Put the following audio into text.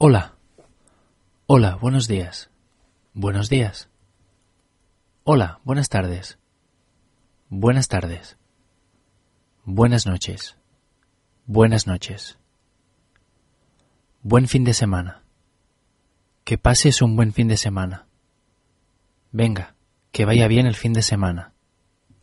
Hola. Hola, buenos días. Buenos días. Hola, buenas tardes. Buenas tardes. Buenas noches. Buenas noches. Buen fin de semana. Que pases un buen fin de semana. Venga, que vaya bien el fin de semana.